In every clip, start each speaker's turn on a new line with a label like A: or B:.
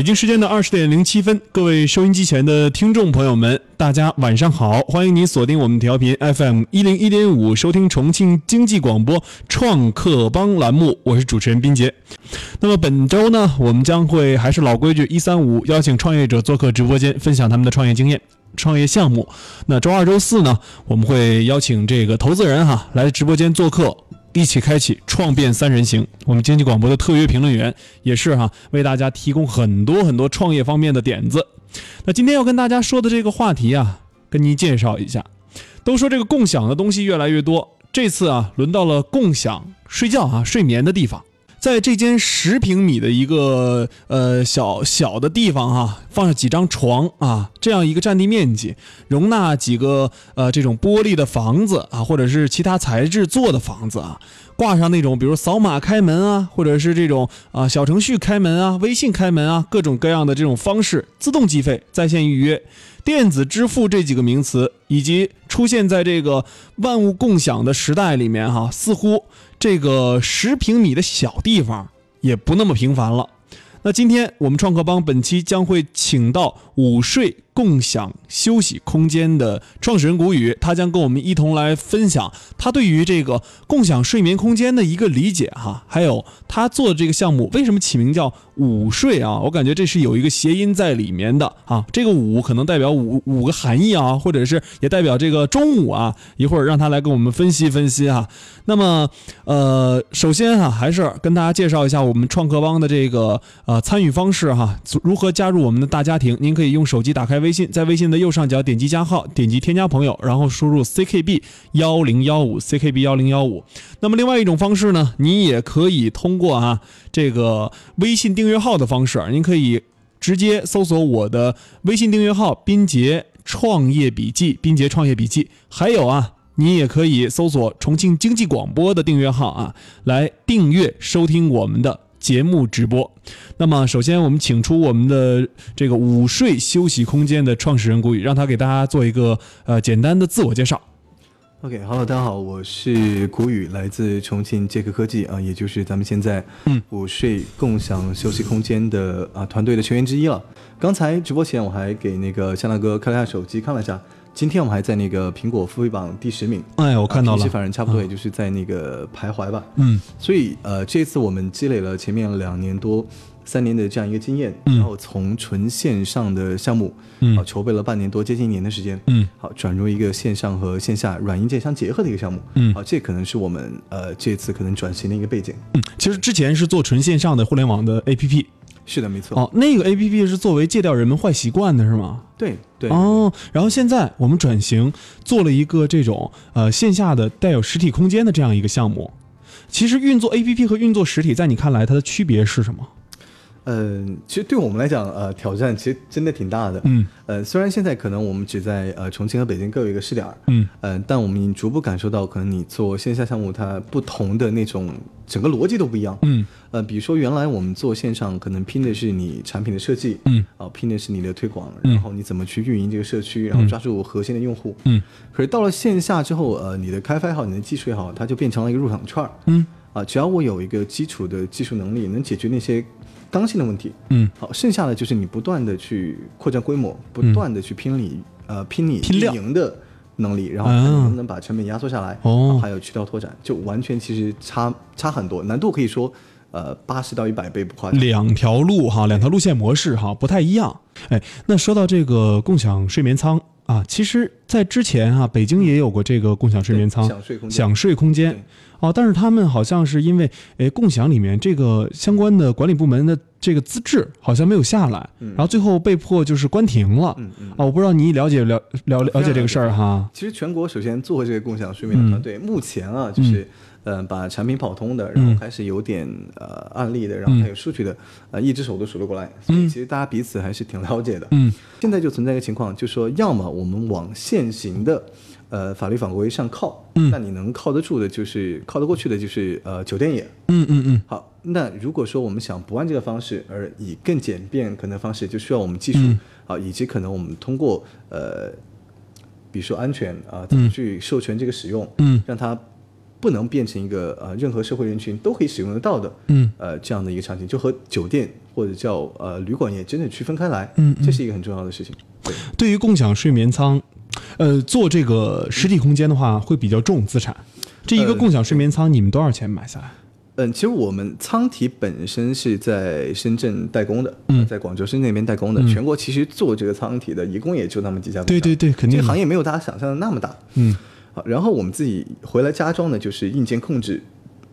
A: 北京时间的二十点零七分，各位收音机前的听众朋友们，大家晚上好！欢迎您锁定我们调频 FM 一零一点五，收听重庆经济广播创客帮栏目，我是主持人斌杰。那么本周呢，我们将会还是老规矩，一三五邀请创业者做客直播间，分享他们的创业经验、创业项目。那周二、周四呢，我们会邀请这个投资人哈来直播间做客。一起开启创变三人行，我们经济广播的特约评论员也是哈，为大家提供很多很多创业方面的点子。那今天要跟大家说的这个话题啊，跟您介绍一下。都说这个共享的东西越来越多，这次啊，轮到了共享睡觉啊、睡眠的地方。在这间十平米的一个呃小小的地方哈，放上几张床啊，这样一个占地面积，容纳几个呃这种玻璃的房子啊，或者是其他材质做的房子啊，挂上那种比如扫码开门啊，或者是这种啊小程序开门啊、微信开门啊，各种各样的这种方式，自动计费、在线预约、电子支付这几个名词，以及出现在这个万物共享的时代里面哈，似乎。这个十平米的小地方也不那么平凡了。那今天我们创客帮本期将会请到午睡共享休息空间的创始人谷雨，他将跟我们一同来分享他对于这个共享睡眠空间的一个理解哈，还有他做的这个项目为什么起名叫午睡啊？我感觉这是有一个谐音在里面的啊。这个午可能代表五五个含义啊，或者是也代表这个中午啊。一会儿让他来跟我们分析分析哈。那么呃，首先哈，还是跟大家介绍一下我们创客帮的这个。呃，参与方式哈，如何加入我们的大家庭？您可以用手机打开微信，在微信的右上角点击加号，点击添加朋友，然后输入 ckb 幺零幺五 ckb 幺零幺五。那么另外一种方式呢，你也可以通过啊这个微信订阅号的方式，您可以直接搜索我的微信订阅号“斌杰创业笔记”，斌杰创业笔记。还有啊，你也可以搜索重庆经济广播的订阅号啊，来订阅收听我们的。节目直播，那么首先我们请出我们的这个午睡休息空间的创始人谷雨，让他给大家做一个呃简单的自我介绍。
B: OK，Hello，大家好，我是谷雨，来自重庆杰克科技啊，也就是咱们现在嗯午睡共享休息空间的啊团队的成员之一了。刚才直播前我还给那个向大哥看了下手机看了一下。今天我们还在那个苹果付费榜第十名，
A: 哎，我看到了，
B: 反正差不多也就是在那个徘徊吧。
A: 嗯，
B: 所以呃，这次我们积累了前面两年多、三年的这样一个经验，然后从纯线上的项目，嗯，筹备了半年多，接近一年的时间，
A: 嗯，
B: 好，转入一个线上和线下软硬件相结合的一个项目，嗯，好，这可能是我们呃这次可能转型的一个背景。
A: 嗯，其实之前是做纯线上的互联网的 APP。
B: 是的，没错。
A: 哦，那个 A P P 是作为戒掉人们坏习惯的，是吗？
B: 对对。
A: 哦，然后现在我们转型做了一个这种呃线下的带有实体空间的这样一个项目。其实运作 A P P 和运作实体，在你看来它的区别是什么？
B: 嗯，其实对我们来讲，呃，挑战其实真的挺大的。
A: 嗯，
B: 呃，虽然现在可能我们只在呃重庆和北京各有一个试点儿，
A: 嗯，
B: 呃，但我们已经逐步感受到，可能你做线下项目，它不同的那种整个逻辑都不一样。
A: 嗯，
B: 呃，比如说原来我们做线上，可能拼的是你产品的设计，
A: 嗯，
B: 啊，拼的是你的推广，然后你怎么去运营这个社区，然后抓住核心的用户，
A: 嗯，
B: 可是到了线下之后，呃，你的开发也好，你的技术也好，它就变成了一个入场券儿，
A: 嗯，
B: 啊，只要我有一个基础的技术能力，能解决那些。刚性的问题，
A: 嗯，
B: 好，剩下的就是你不断的去扩张规模，不断的去拼你呃拼你
A: 拼量
B: 赢的能力，然后能不能把成本压缩下来，
A: 哦，
B: 还有渠道拓展，就完全其实差差很多，难度可以说呃八十到一百倍不夸张。
A: 两条路哈，两条路线模式哈不太一样。哎，那说到这个共享睡眠舱啊，其实在之前哈，北京也有过这个共享睡眠舱，
B: 享睡空间，
A: 享睡空间。哦，但是他们好像是因为，哎，共享里面这个相关的管理部门的这个资质好像没有下来，然后最后被迫就是关停了。
B: 嗯嗯。
A: 啊，我不知道你了解了了了解这个事儿哈。
B: 其实全国首先做这个共享睡眠的团队，目前啊，就是，呃，把产品跑通的，然后开始有点呃案例的，然后还有数据的，呃，一只手都数得过来。所以其实大家彼此还是挺了解的。
A: 嗯。
B: 现在就存在一个情况，就是说，要么我们往现行的。呃，法律法规上靠，那你能靠得住的，就是靠得过去的，就是呃酒店业。
A: 嗯嗯嗯。
B: 好，那如果说我们想不按这个方式，而以更简便可能方式，就需要我们技术啊，以及可能我们通过呃，比如说安全啊，怎么去授权这个使用，
A: 嗯，
B: 让它不能变成一个呃任何社会人群都可以使用得到的，
A: 嗯，
B: 呃这样的一个场景，就和酒店或者叫呃旅馆业真正区分开来，
A: 嗯
B: 这是一个很重要的事情。对，
A: 对于共享睡眠舱，呃，做这个实体空间的话，会比较重资产。这一个
B: 呃
A: 共享睡眠舱，你们多少钱买下来？
B: 嗯，其实我们舱体本身是在深圳代工的，
A: 嗯
B: 呃在广州、深圳那边代工的。全国其实做这个舱体的，一共也就那么几家。
A: 对对对，肯定
B: 这个行业没有大家想象的那么大。
A: 嗯，
B: 好，然后我们自己回来加装的就是硬件控制，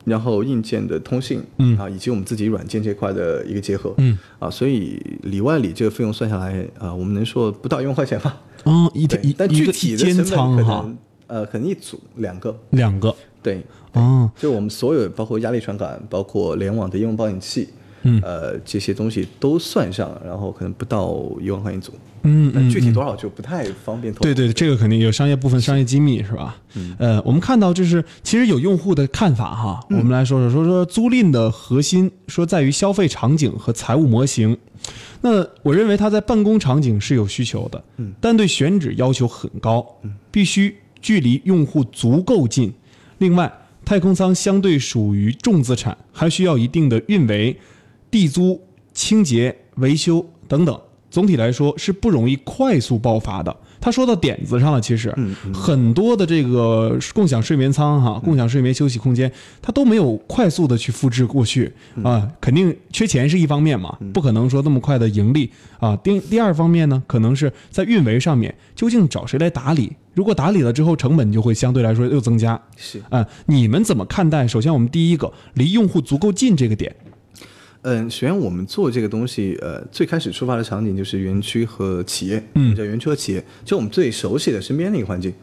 B: 然后硬件的通信，
A: 嗯。
B: 啊，以及我们自己软件这块的一个结合，
A: 嗯，
B: 啊，所以里外里这个费用算下来，啊，我们能说不到一万块钱吧？
A: 哦，一
B: 天
A: 一
B: 但具体的成本，可能，呃，可能一组两个，
A: 两个
B: 对，
A: 哦，
B: 就我们所有包括压力传感，包括联网的应用报警器，
A: 嗯
B: 呃，这些东西都算上，然后可能不到一万块钱一组，
A: 嗯嗯，
B: 具体多少就不太方便透露。
A: 对对，这个肯定有商业部分商业机密是吧？
B: 嗯
A: 呃，我们看到就是其实有用户的看法哈，
B: 嗯
A: 我们来说说说说租赁的核心说在于消费场景和财务模型。那我认为它在办公场景是有需求的，
B: 嗯
A: 但对选址要求很高，必须距离用户足够近。另外，太空舱相对属于重资产，还需要一定的运维、地租、清洁、维修等等。总体来说是不容易快速爆发的。他说到点子上了，其实
B: 嗯
A: 很多的这个共享睡眠舱哈、共享睡眠休息空间，它都没有快速的去复制过去啊，肯定缺钱是一方面嘛，不可能说那么快的盈利啊。第第二方面呢，可能是在运维上面，究竟找谁来打理？如果打理了之后，成本就会相对来说又增加。
B: 是。
A: 啊，你们怎么看待？首先，我们第一个离用户足够近这个点。
B: 嗯，首先我们做这个东西，呃，最开始出发的场景就是园区和企业，
A: 嗯
B: 叫园区和企业，就我们最熟悉的身边的一个环境。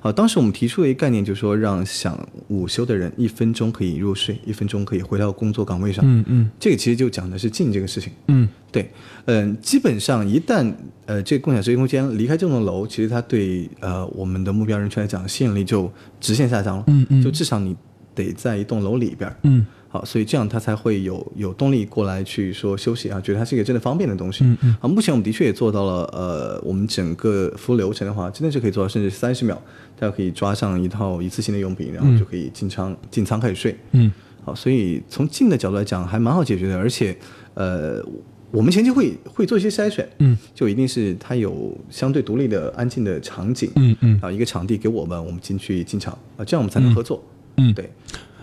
B: 好，当时我们提出了一个概念，就是说让想午休的人一分钟可以入睡，一分钟可以回到工作岗位上。
A: 嗯嗯
B: 这个其实就讲的是近这个事情。
A: 嗯
B: 对，嗯，基本上一旦呃这个共享休息空间离开这栋楼，其实它对呃我们的目标人群来讲吸引力就直线下降了。
A: 嗯嗯
B: 就至少你得在一栋楼里边儿。
A: 嗯
B: 好，所以这样他才会有有动力过来去说休息啊，觉得它是一个真的方便的东西。
A: 嗯嗯。
B: 啊，目前我们的确也做到了，呃，我们整个服务流程的话，真的是可以做到甚至三十秒，大家可以抓上一套一次性的用品，然后就可以进仓进仓开始睡。
A: 嗯。
B: 好，所以从近的角度来讲，还蛮好解决的，而且呃，我们前期会会做一些筛选，
A: 嗯，
B: 就一定是它有相对独立的安静的场景，
A: 嗯嗯。
B: 啊，一个场地给我们，我们进去进场啊，这样我们才能合作。
A: 嗯。
B: 对，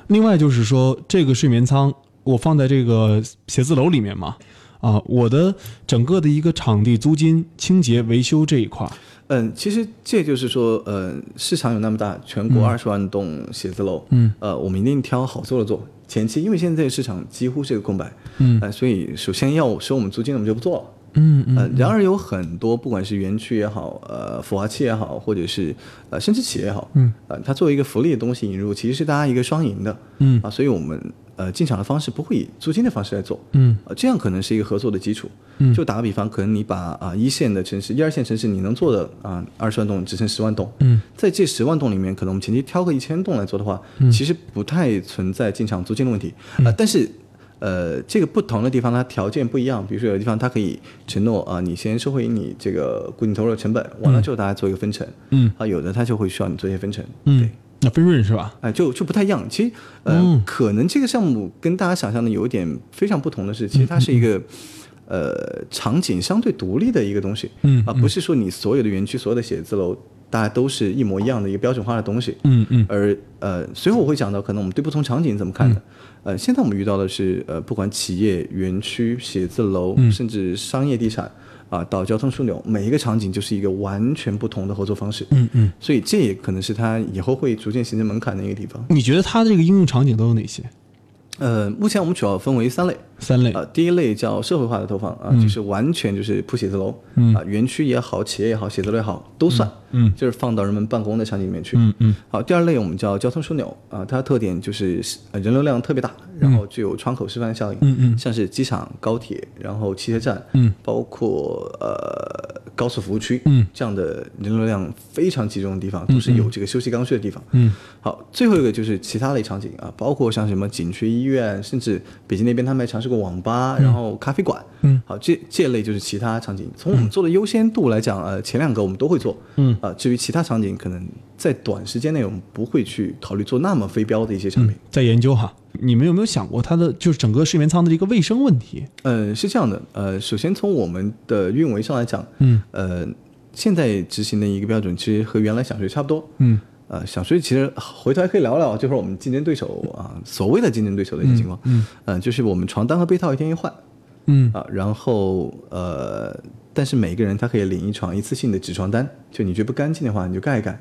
A: 另外就是说，这个睡眠舱我放在这个写字楼里面嘛，啊，我的整个的一个场地租金、清洁、维修这一块儿，
B: 嗯，其实这就是说，呃，市场有那么大，全国二十万栋写字楼，
A: 嗯，
B: 呃，我们一定挑好做的做。前期，因为现在这个市场几乎是个空白，
A: 嗯
B: 呃，所以首先要收我们租金，我们就不做了。
A: 嗯嗯
B: 呃，然而有很多，不管是园区也好，呃，孵化器也好，或者是呃，甚至企业也好，
A: 嗯，
B: 呃，它作为一个福利的东西引入，其实是大家一个双赢的，
A: 嗯。
B: 啊，所以我们呃进场的方式不会以租金的方式来做，
A: 嗯。
B: 呃，这样可能是一个合作的基础。
A: 嗯。
B: 就打个比方，可能你把啊、一线的城市、一二线城市你能做的啊二十万栋只剩十万栋，
A: 嗯。
B: 在这十万栋里面，可能我们前期挑个一千栋来做的话，其实不太存在进场租金的问题。啊、呃但是。呃，这个不同的地方它条件不一样，比如说有的地方它可以承诺啊、你先收回你这个固定投入的成本，完了之后大家做一个分成，
A: 嗯
B: 啊，有的它就会需要你做一些分成，
A: 嗯
B: 对，，
A: 那分润是吧？
B: 哎，就就不太一样。其实，呃，
A: 嗯
B: 可能这个项目跟大家想象的有一点非常不同的是，其实它是一个。呃，场景相对独立的一个东西，
A: 嗯
B: 啊，不是说你所有的园区、所有的写字楼，大家都是一模一样的一个标准化的东西，
A: 嗯嗯
B: 而呃，随后我会讲到，可能我们对不同场景怎么看的。呃，现在我们遇到的是呃，不管企业、园区、写字楼，甚至商业地产啊、到交通枢纽，每一个场景就是一个完全不同的合作方式。
A: 嗯嗯，
B: 所以这也可能是它以后会逐渐形成门槛的一个地方。
A: 你觉得它这个应用场景都有哪些？
B: 呃，目前我们主要分为三类。
A: 三类。
B: 呃，第一类叫社会化的投放啊，就是完全就是铺写字楼，啊，园区也好，企业也好，写字楼也好，都算，
A: 嗯，
B: 就是放到人们办公的场景里面去，
A: 嗯嗯。
B: 好，第二类我们叫交通枢纽啊，它的特点就是呃人流量特别大，然后具有窗口示范效应，
A: 嗯嗯。
B: 像是机场、高铁，然后汽车站，
A: 嗯，
B: 包括呃高速服务区，
A: 嗯，
B: 这样的人流量非常集中的地方，都是有这个休息刚需的地方。
A: 嗯，
B: 好，最后一个就是其他类场景啊，包括像什么景区医院，甚至北京那边他们还尝试过网吧，然后咖啡馆。
A: 嗯，
B: 好，这这类就是其他场景。从我们做的优先度来讲，呃，前两个我们都会做。
A: 嗯，
B: 啊，至于其他场景，可能在短时间内我们不会去考虑做那么非标的一些产品。
A: 在研究哈。你们有没有想过它的就是整个睡眠舱的一个卫生问题？
B: 呃，是这样的，呃，首先从我们的运维上来讲，
A: 嗯，
B: 呃，现在执行的一个标准其实和原来想睡差不多。
A: 嗯，
B: 呃，想睡其实回头还可以聊聊就是我们竞争对手啊，所谓的竞争对手的一些情况。
A: 嗯，
B: 呃，就是我们床单和被套一天一换。
A: 嗯
B: 啊，然后呃，但是每个人他可以领一床一次性的纸床单，就你觉得不干净的话，你就盖一盖。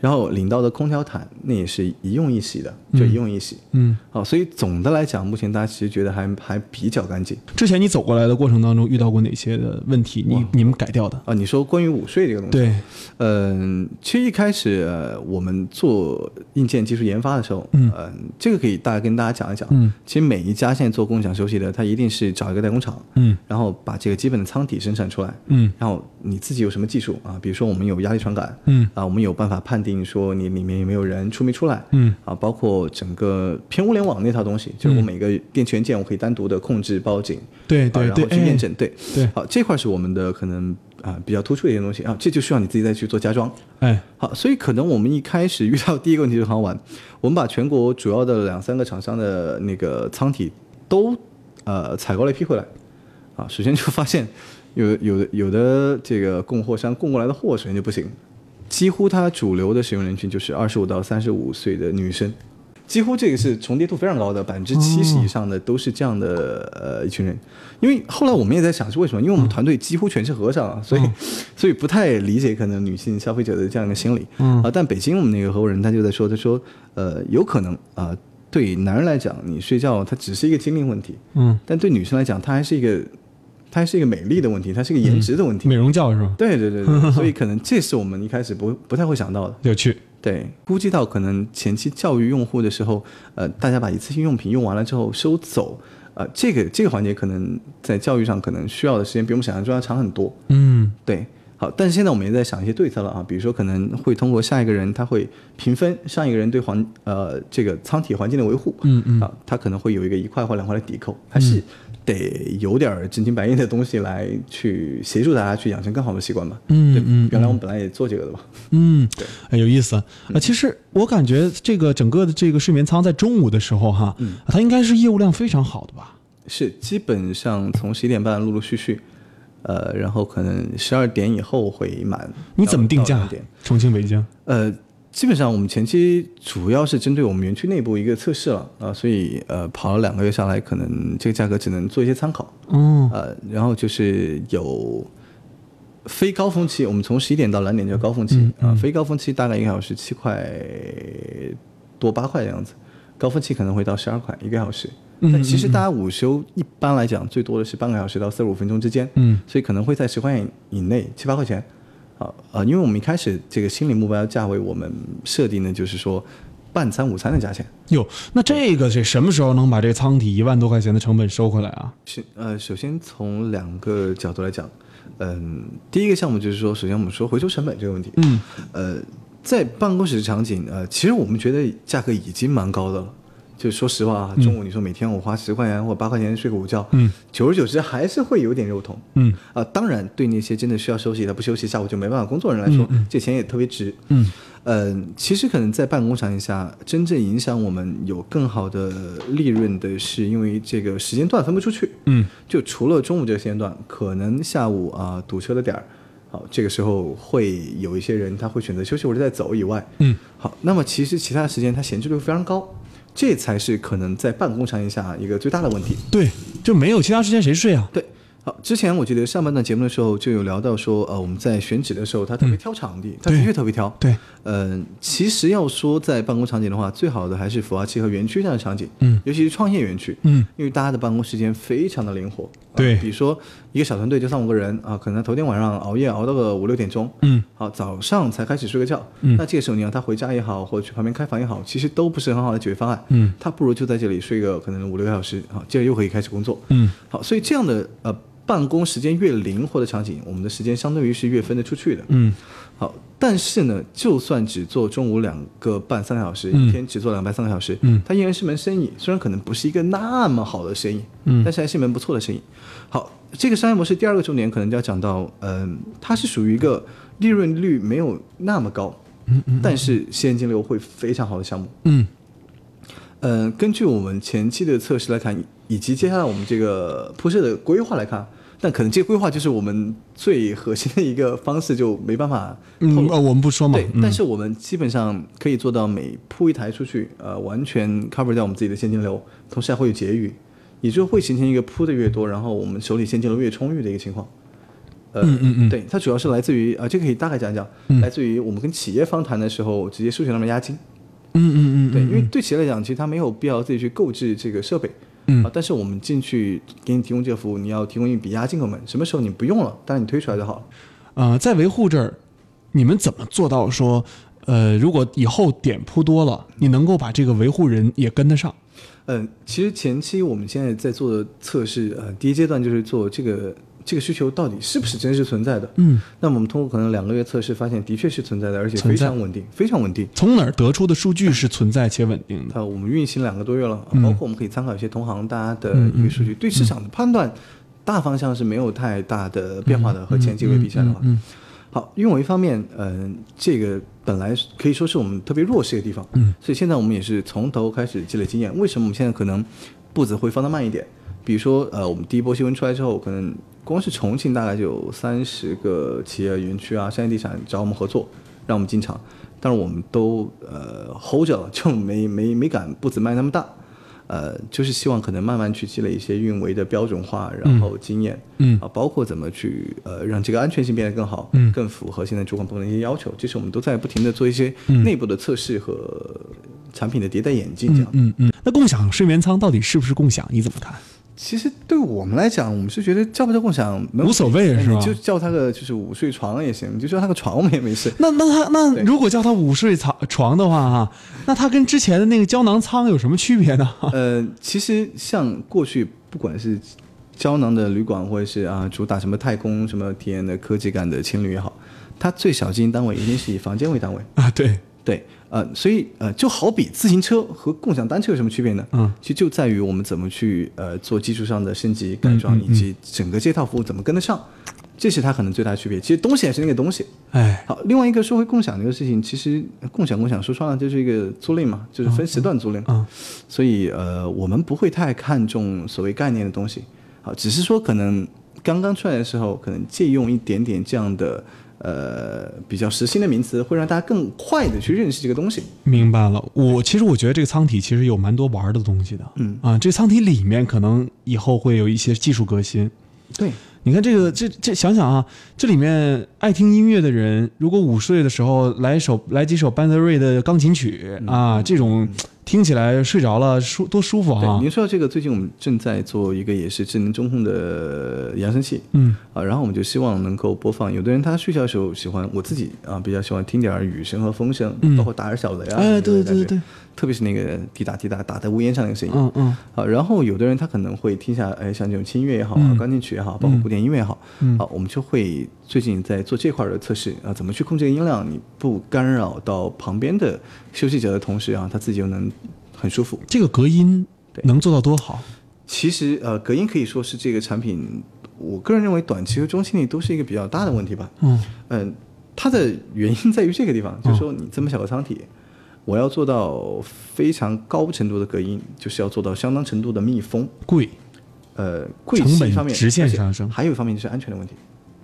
B: 然后领到的空调毯那也是一用一洗的，就一用一洗。
A: 嗯，
B: 好，所以总的来讲，目前大家其实觉得还还比较干净。
A: 之前你走过来的过程当中遇到过哪些的问题？你你们改掉的？
B: 啊，你说关于午睡这个东西，
A: 对，
B: 嗯，其实一开始、呃、我们做硬件技术研发的时候，
A: 嗯
B: 呃，这个可以大概跟大家讲一讲。
A: 嗯，
B: 其实每一家现在做共享休息的，它一定是找一个代工厂，
A: 嗯
B: 然后把这个基本的舱体生产出来，
A: 嗯
B: 然后你自己有什么技术啊？比如说我们有压力传感，
A: 嗯
B: 啊，我们有办法判定说你里面有没有人出没出来，
A: 嗯。
B: 啊，包括整个偏物联网那套东西，就是我每个电器元件我可以单独的控制报警，啊
A: 对对对，哎
B: 然后去验证，对。
A: 对。
B: 好，这块是我们的可能啊、比较突出的一些东西啊，这就需要你自己再去做加装。
A: 哎。
B: 好，所以可能我们一开始遇到第一个问题就很好玩，我们把全国主要的两三个厂商的那个舱体都呃采购了一批回来，啊，首先就发现有有的有的这个供货商供过来的货首先就不行，几乎它主流的使用人群就是二十五到三十五岁的女生。几乎这个是重叠度非常高的，百分之七十以上的都是这样的呃一群人。因为后来我们也在想是为什么，因为我们团队几乎全是和尚啊，所以 所以不太理解可能女性消费者的这样一个心理。
A: 嗯。
B: 啊，但北京我们那个合伙人他就在说，他说呃有可能啊、对男人来讲，你睡觉它只是一个精力问题，
A: 嗯，
B: 但对女生来讲，它还是一个它是一个美丽的问题，它是一个颜值的问题。
A: 美容觉是吧？
B: 对对对对，所以可能这是我们一开始不不太会想到的。
A: 有趣。
B: 对，估计到可能前期教育用户的时候，呃，大家把一次性用品用完了之后收走，呃，这个这个环节可能在教育上可能需要的时间比我们想象中要长很多。
A: 嗯
B: 对，好，但是现在我们也在想一些对策了啊，比如说可能会通过下一个人他会评分上一个人对环呃这个舱体环境的维护，
A: 嗯嗯
B: 啊，他可能会有一个一块或两块的抵扣，还是得有点儿真金白银的东西来去协助大家去养成更好的习惯吧。
A: 嗯嗯
B: 原来我们本来也做这个的吧。
A: 嗯
B: 对，
A: 哎，有意思啊！其实我感觉这个整个的这个睡眠舱在中午的时候哈，
B: 嗯
A: 它应该是业务量非常好的吧？
B: 是，基本上从十一点半陆陆续续，呃，然后可能十二点以后会满。
A: 你怎么定价？重庆、北京？
B: 呃，基本上我们前期主要是针对我们园区内部一个测试了啊、所以呃跑了两个月下来，可能这个价格只能做一些参考。
A: 哦，
B: 呃，然后就是有非高峰期，我们从十一点到两点叫高峰期啊、非高峰期大概一个小时七块多八块的样子，高峰期可能会到十二块一个小时。但其实大家午休一般来讲最多的是半个小时到四十五分钟之间，
A: 嗯，
B: 所以可能会在十块钱以内，七八块钱。啊呃，因为我们一开始这个心理目标价位我们设定的就是说半餐午餐的价钱。
A: 哟，那这个是什么时候能把这个舱体一万多块钱的成本收回来啊？
B: 是呃，首先从两个角度来讲，嗯，第一个项目就是说，首先我们说回收成本这个问题，
A: 嗯，
B: 呃，在办公室场景，呃，其实我们觉得价格已经蛮高的了。就说实话啊，中午你说每天我花十块钱或八块钱睡个午觉，
A: 嗯，
B: 久而久之还是会有点肉痛。
A: 嗯。
B: 啊、当然，对那些真的需要休息，他不休息，下午就没办法工作的人来说，这钱也特别值。
A: 嗯，
B: 呃，其实可能在办公场景下，真正影响我们有更好的利润的是，因为这个时间段分不出去。
A: 嗯，
B: 就除了中午这个时间段，可能下午啊、堵车的点儿，好，这个时候会有一些人他会选择休息或者再走以外，
A: 嗯，
B: 好，那么其实其他时间他闲置率非常高，这才是可能在办公场景下一个最大的问题。
A: 对，就没有其他时间谁睡啊？
B: 对，好，之前我记得上半段节目的时候就有聊到说，呃，我们在选址的时候，他特别挑场地，他的
A: 对
B: 确特别挑。
A: 对，
B: 嗯，其实要说在办公场景的话，最好的还是孵化器和园区这样的场景，
A: 嗯，
B: 尤其是创业园区，
A: 嗯，
B: 因为大家的办公时间非常的灵活，啊
A: 对
B: 比如说一个小团队就三五个人啊，可能头天晚上熬夜熬到个五六点钟，
A: 嗯，
B: 好，早上才开始睡个觉，
A: 嗯。
B: 那这个时候你让他回家也好，或者去旁边开房也好，其实都不是很好的解决方案，
A: 嗯，
B: 他不如就在这里睡个可能五六个小时，好，接着又可以开始工作，
A: 嗯，
B: 好，所以这样的呃办公时间越灵活的场景，我们的时间相对于是越分得出去的。
A: 嗯
B: 好，但是呢，就算只做中午两个半三个小时，一天只做两半三个小时，
A: 嗯
B: 它依然是门生意，虽然可能不是一个那么好的生意，
A: 嗯
B: 但是还是一门不错的生意。好，这个商业模式第二个重点可能就要讲到，嗯、它是属于一个利润率没有那么高，
A: 嗯嗯
B: 但是现金流会非常好的项目。
A: 嗯
B: 呃，根据我们前期的测试来看，以及接下来我们这个铺设的规划来看，但可能这个规划就是我们最核心的一个方式，就没办法
A: 嗯，我们不说嘛。
B: 对，
A: 嗯
B: 但是我们基本上可以做到每铺一台出去，呃，完全 cover 掉我们自己的现金流，同时还会有结余，也就会形成一个铺的越多，然后我们手里现金流越充裕的一个情况。呃，
A: 嗯嗯嗯
B: 对，它主要是来自于啊、这个可以大概讲讲，
A: 嗯
B: 来自于我们跟企业方谈的时候，直接授权他们押金。
A: 嗯嗯嗯，
B: 对，
A: 嗯
B: 因为对企业来讲，其实他没有必要自己去购置这个设备，
A: 嗯
B: 啊，但是我们进去给你提供这个服务，你要提供一笔押金给我们，什么时候你不用了，当然你推出来就好了。
A: 呃，在维护这儿，你们怎么做到说，呃，如果以后点铺多了，你能够把这个维护人也跟得上？
B: 嗯，其实前期我们现在在做的测试，呃，第一阶段就是做这个这个需求到底是不是真实存在的。
A: 嗯，
B: 那么我们通过可能两个月测试，发现的确是存在的，而且非常稳定，非常稳定。
A: 从哪儿得出的数据是存在且稳定的？
B: 呃我们运行两个多月了，
A: 嗯
B: 包括我们可以参考一些同行大家的一个数据，对市场的判断大方向是没有太大的变化的，和前几位比起来的话。
A: 嗯
B: 好，因为我一方面，嗯、这个本来可以说是我们特别弱势的地方，
A: 嗯，
B: 所以现在我们也是从头开始积累经验。为什么我们现在可能步子会放得慢一点？比如说，呃，我们第一波新闻出来之后，可能光是重庆大概就有三十个企业园区啊，商业地产找我们合作，让我们进场，但是我们都呃 hold 着了，就没没没敢步子迈那么大。呃，就是希望可能慢慢去积累一些运维的标准化，然后经验，
A: 嗯
B: 啊，包括怎么去呃让这个安全性变得更好，
A: 嗯
B: 更符合现在主管部门的一些要求。这是我们都在不停的做一些内部的测试和产品的迭代演进，这样。
A: 嗯嗯。那共享睡眠舱到底是不是共享？你怎么看？
B: 其实对我们来讲，我们是觉得叫不叫共享
A: 无所谓是吧
B: 就叫它个就是午睡床也行，你就叫它个床我们也没事。
A: 那那他那如果叫它午睡床床的话哈，那它跟之前的那个胶囊舱有什么区别呢？
B: 呃，其实像过去不管是胶囊的旅馆，或者是啊主打什么太空什么体验的科技感的情侣也好，它最小经营单位一定是以房间为单位。
A: 啊，对，
B: 对，呃，所以呃，就好比自行车和共享单车有什么区别呢？
A: 嗯，
B: 其实就在于我们怎么去呃做技术上的升级改装，以及整个这套服务怎么跟得上，这是它可能最大的区别。其实东西还是那个东西。
A: 哎，
B: 好，另外一个说回共享这个事情，其实共享共享说穿了就是一个租赁嘛，就是分时段租赁。
A: 嗯
B: 所以呃，我们不会太看重所谓概念的东西，好，只是说可能刚刚出来的时候，可能借用一点点这样的呃比较实心的名词，会让大家更快的去认识这个东西。
A: 明白了。我其实我觉得这个舱体其实有蛮多玩的东西的。
B: 嗯
A: 啊，这舱体里面可能以后会有一些技术革新。
B: 对，
A: 你看这个，这这想想啊，这里面爱听音乐的人，如果午睡的时候来首来几首班德瑞的钢琴曲、
B: 嗯
A: 啊，这种听起来睡着了舒多舒服
B: 对，
A: 啊！
B: 您说到这个，最近我们正在做一个也是智能中控的扬声器，
A: 嗯
B: 啊，然后我们就希望能够播放。有的人他睡觉的时候喜欢，我自己啊比较喜欢听点儿雨声和风声，
A: 嗯
B: 包括打点儿小雷啊。
A: 对对对
B: 特别是那个滴答滴答打在屋檐上那个声音。
A: 嗯嗯
B: 啊，然后有的人他可能会听下，哎，像这种轻音乐也好，
A: 嗯
B: 钢琴曲也好，包括古典音乐也好，
A: 嗯
B: 啊，我们就会最近在做这块的测试啊，怎么去控制音量，你不干扰到旁边的休息者的同时啊，他自己又能很舒服。
A: 这个隔音
B: 对
A: 能做到多好？
B: 其实呃，隔音可以说是这个产品，我个人认为短期和中期内都是一个比较大的问题吧。
A: 嗯
B: 嗯，它的原因在于这个地方，就是说你这么小个舱体，我要做到非常高程度的隔音，就是要做到相当程度的密封。
A: 贵，
B: 呃，贵
A: 成本
B: 是一方面，
A: 直线上升
B: 还有一方面就是安全的问题。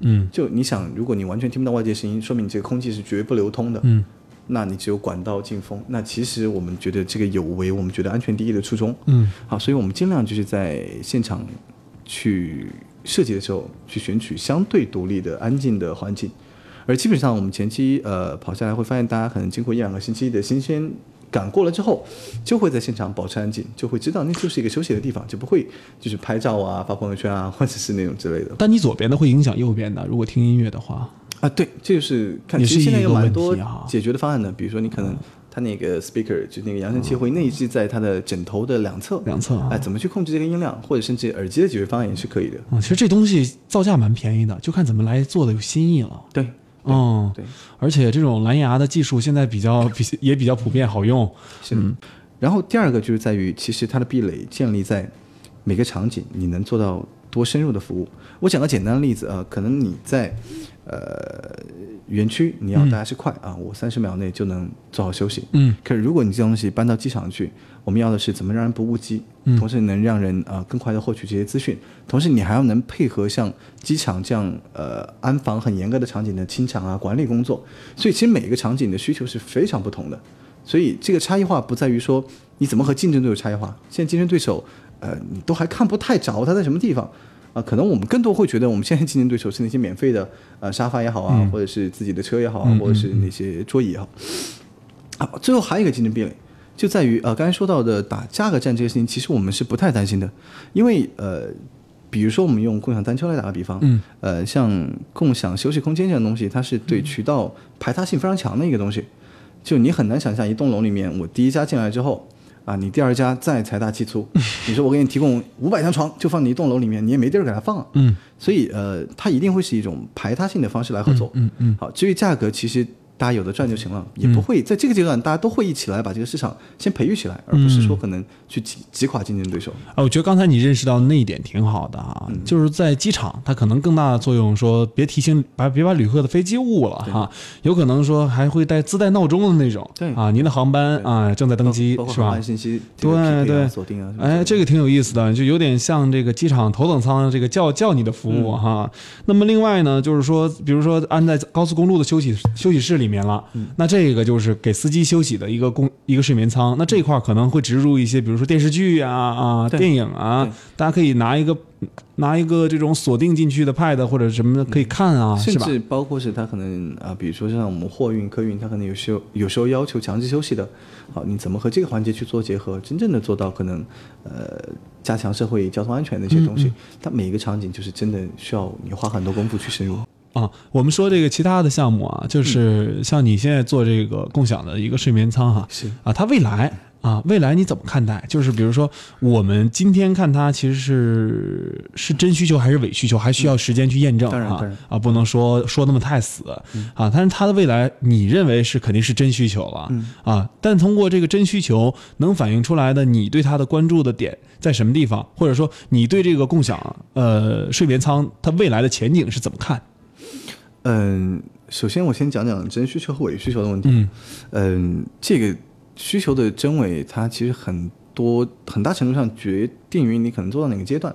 A: 嗯
B: 就你想，如果你完全听不到外界声音，说明你这个空气是绝不流通的。
A: 嗯
B: 那你只有管道进风。那其实我们觉得这个有违我们觉得安全第一的初衷。
A: 嗯
B: 好，所以我们尽量就是在现场去设计的时候，去选取相对独立的、安静的环境。而基本上我们前期呃跑下来会发现，大家可能经过一两个星期的新鲜感过了之后，就会在现场保持安静，就会知道那就是一个休息的地方，就不会就是拍照啊、发朋友圈啊，或者是那种之类的。
A: 但你左边的会影响右边的，如果听音乐的话，
B: 啊，对，这就是看，
A: 也是
B: 其实现在有蛮多解决的方案的，比如说你可能它那个 speaker 就那个扬声器会内置在它的枕头的两侧，
A: 两侧啊
B: 哎，怎么去控制这个音量，或者甚至耳机的解决方案也是可以的。
A: 嗯，其实这东西造价蛮便宜的，就看怎么来做的有新意了。
B: 对，
A: 嗯，
B: 对，
A: 而且这种蓝牙的技术现在比较 比也比较普遍，好用。
B: 是的。然后第二个就是在于，其实它的壁垒建立在每个场景你能做到多深入的服务。我讲个简单的例子啊，可能你在呃园区你要大家是快、啊，我三十秒内就能做好休息。
A: 嗯，
B: 可是如果你这东西搬到机场去，我们要的是怎么让人不误机，同时能让人啊、呃更快的获取这些资讯，同时你还要能配合像机场这样呃安防很严格的场景的清场啊管理工作，所以其实每一个场景的需求是非常不同的。所以这个差异化不在于说你怎么和竞争对手差异化，现在竞争对手呃你都还看不太着他在什么地方。啊，可能我们更多会觉得我们现在竞争对手是那些免费的呃沙发也好啊，或者是自己的车也好啊，或者是那些桌椅也好。好，最后还有一个竞争壁垒，就在于呃，刚才说到的打价格战这个事情，其实我们是不太担心的，因为呃，比如说我们用共享单车来打个比方，
A: 嗯，
B: 呃，像共享休息空间这样的东西，它是对渠道排他性非常强的一个东西，就你很难想象一栋楼里面，我第一家进来之后。啊，你第二家再财大气粗，你说我给你提供五百张床，就放你一栋楼里面，你也没地儿给他放啊。
A: 嗯，
B: 所以呃，它一定会是一种排他性的方式来合作。
A: 嗯嗯，
B: 好，至于价格，其实大家有的赚就行了，也不会在这个阶段，大家都会一起来把这个市场先培育起来，而不是说可能去挤挤垮竞争对手。
A: 啊，我觉得刚才你认识到那一点挺好的啊，就是在机场，它可能更大的作用说，别提醒把别把旅客的飞机误了哈，有可能说还会带自带闹钟的那种，
B: 对。
A: 啊，您的航班啊正在登机是吧？
B: 信息这个
A: 对对。
B: 锁定啊，
A: 哎，这个挺有意思的，就有点像这个机场头等舱这个叫叫你的服务哈。那么另外呢，就是说，比如说安在高速公路的休息休息室里面了，那这个就是给司机休息的一个公一个睡眠舱。那这块儿可能会植入一些，比如说电视剧啊啊、电影啊，大家可以拿一个拿一个这种锁定进去的 pad 或者什么的可以看啊，是吧？
B: 甚至包括是它可能啊、比如说像我们货运、客运，它可能有时候有时候要求强制休息的，好，你怎么和这个环节去做结合，真正的做到可能呃加强社会交通安全的一些东西，它每一个场景就是真的需要你花很多功夫去深入。
A: 啊，我们说这个其他的项目啊，就是像你现在做这个共享的一个睡眠舱哈，
B: 是
A: 啊，它未来啊，未来你怎么看待？就是比如说，我们今天看它其实是是真需求还是伪需求，还需要时间去验证啊
B: 当然当然
A: 啊，不能说说那么太死啊。但是它的未来，你认为是肯定是真需求了啊？但通过这个真需求能反映出来的，你对它的关注的点在什么地方？或者说，你对这个共享呃睡眠舱它未来的前景是怎么看？
B: 嗯，首先我先讲讲真需求和伪需求的问题。
A: 嗯
B: 嗯，这个需求的真伪，它其实很多很大程度上决定于你可能做到哪个阶段。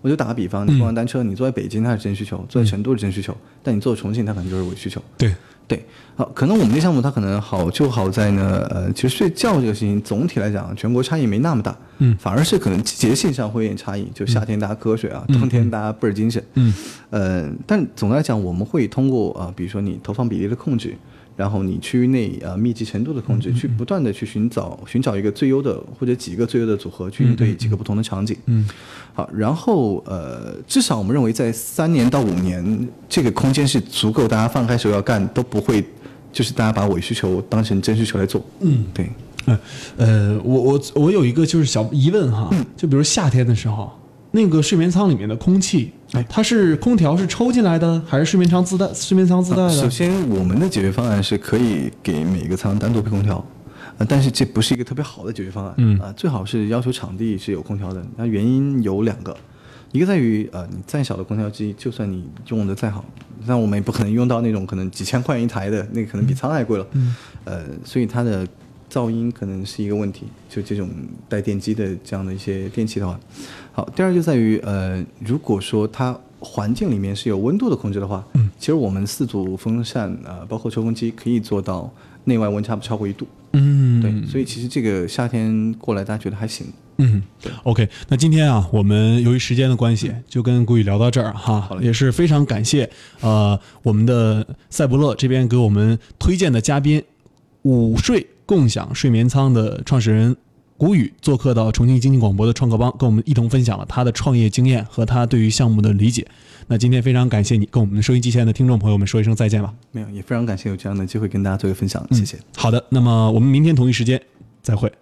B: 我就打个比方，你共享单车，你坐在北京它是真需求，坐在成都是真需求，但你坐重庆它可能就是伪需求。
A: 对，
B: 对，好，可能我们这项目它可能好就好在呢，呃，其实睡觉这个事情总体来讲，全国差异没那么大，
A: 嗯，
B: 反而是可能季节性上会有点差异，就夏天大家瞌睡啊，冬天大家倍儿精神，
A: 嗯，
B: 呃，但总的来讲，我们会通过啊、呃比如说你投放比例的控制，然后你区域内呃密集程度的控制，去不断的去寻找寻找一个最优的或者几个最优的组合，去应对几个不同的场景，
A: 嗯，
B: 好，然后呃，至少我们认为在三年到五年，这个空间是足够大家放开手要干，都不会就是大家把伪需求当成真需求来做。嗯，对，
A: 嗯，呃，我我我有一个就是小疑问哈，就比如夏天的时候，那个睡眠舱里面的空气，
B: 哎
A: 它是空调是抽进来的，还是睡眠舱自带睡眠舱自带的？
B: 首先，我们的解决方案是可以给每个舱单独配空调，呃，但是这不是一个特别好的解决方案。
A: 嗯
B: 啊、最好是要求场地是有空调的。那原因有两个，一个在于呃，你再小的空调机，就算你用的再好，那我们也不可能用到那种可能几千块钱一台的，那个可能比舱还贵了。嗯，呃，所以它的噪音可能是一个问题，就这种带电机的这样的一些电器的话。好，第二就在于呃，如果说它环境里面是有温度的控制的话，嗯，其实我们四组风扇啊、呃包括抽风机可以做到内外温差不超过一度。
A: 嗯，
B: 对，所以其实这个夏天过来大家觉得还行。
A: 嗯，OK，那今天啊，我们由于时间的关系，就跟谷雨聊到这儿哈，
B: 嘞
A: 也是非常感谢呃我们的赛博乐这边给我们推荐的嘉宾，午睡共享睡眠舱的创始人谷雨做客到重庆经济广播的创客帮，跟我们一同分享了他的创业经验和他对于项目的理解。那今天非常感谢你跟我们收音机前的听众朋友们说一声再见吧。
B: 没有，也非常感谢有这样的机会跟大家做一个分享，谢谢。
A: 好的，那么我们明天同一时间再会。